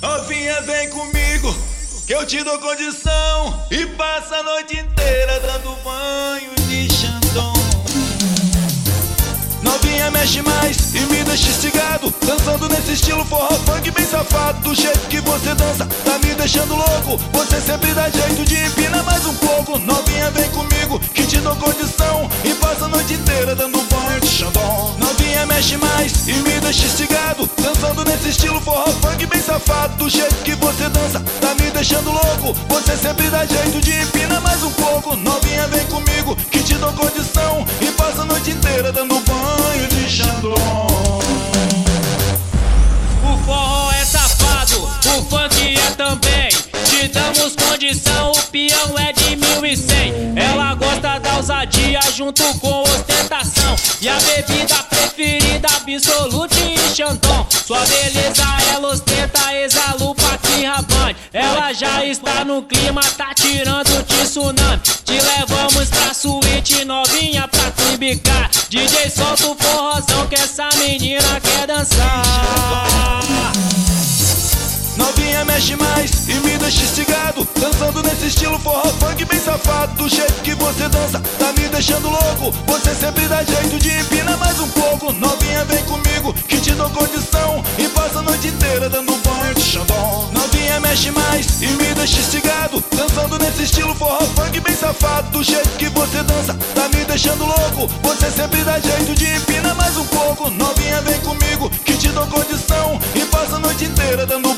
Novinha, vem comigo, que eu te dou condição. E passa a noite inteira dando banho de Xandão. Novinha, mexe mais e me deixa instigado. Dançando nesse estilo forró funk bem safado. Do jeito que você dança, tá me deixando louco. Você sempre dá jeito de empinar mais um pouco. Novinha, vem mais e me deixa instigado. Dançando nesse estilo forró funk bem safado Do jeito que você dança, tá me deixando louco. Você sempre dá jeito de empinar mais um pouco. Novinha vem comigo, que te dou condição. E passa a noite inteira dando banho de Xandão. O forró é safado, o funk é também. Te damos condição, o peão é de mil e cem. Ela gosta da ousadia junto com ostentação. E a absolute e Xandão Sua beleza ela ostenta, exala o rabante. Ela já está no clima, tá tirando tsunami. Te levamos pra suíte novinha pra tu DJ solta o forrozão que essa menina quer dançar. Novinha mexe mais e me deixa Dançando nesse estilo forró funk bem safado Do jeito que você dança, tá me deixando louco. Você sempre dá jeito de empinar mais um pouco. Novinha vem comigo, que te dou condição. E passa a noite inteira dando banho de Xandão. Novinha mexe mais e me deixa instigado Dançando nesse estilo forró funk bem safado Do jeito que você dança, tá me deixando louco. Você sempre dá jeito de empinar mais um pouco. Novinha vem comigo, que te dou condição. E passa a noite inteira dando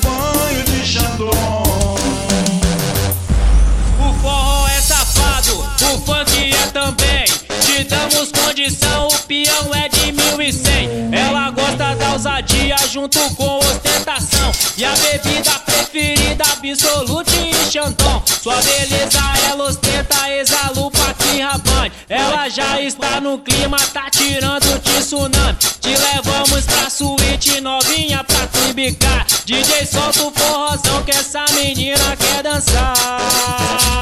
Te damos condição, o peão é de mil e cem. Ela gosta da ousadia junto com ostentação. E a bebida preferida, absolute e Xandão. Sua beleza ela ostenta, exala o paquim rabante Ela já está no clima, tá tirando de tsunami. Te levamos pra suíte novinha pra tu embicar DJ solta o forrozão que essa menina quer dançar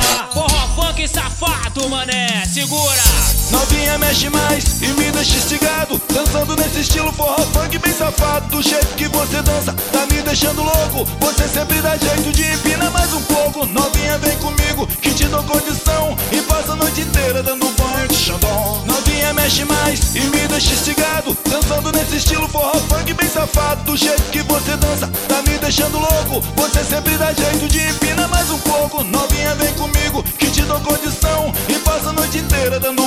Novinha mexe mais e me deixa instigado. Dançando nesse estilo forró funk bem safado. Do jeito que você dança, tá me deixando louco. Você sempre dá jeito de empinar mais um pouco. Novinha vem comigo, que te dou condição. E passa a noite inteira dando banho de Xandão. Novinha mexe mais e me deixa instigado. Dançando nesse estilo forró funk bem safado. Do jeito que você dança, tá me deixando louco. Você sempre dá jeito de empinar mais um pouco. Novinha vem comigo, que te dou condição. E passa a noite inteira dando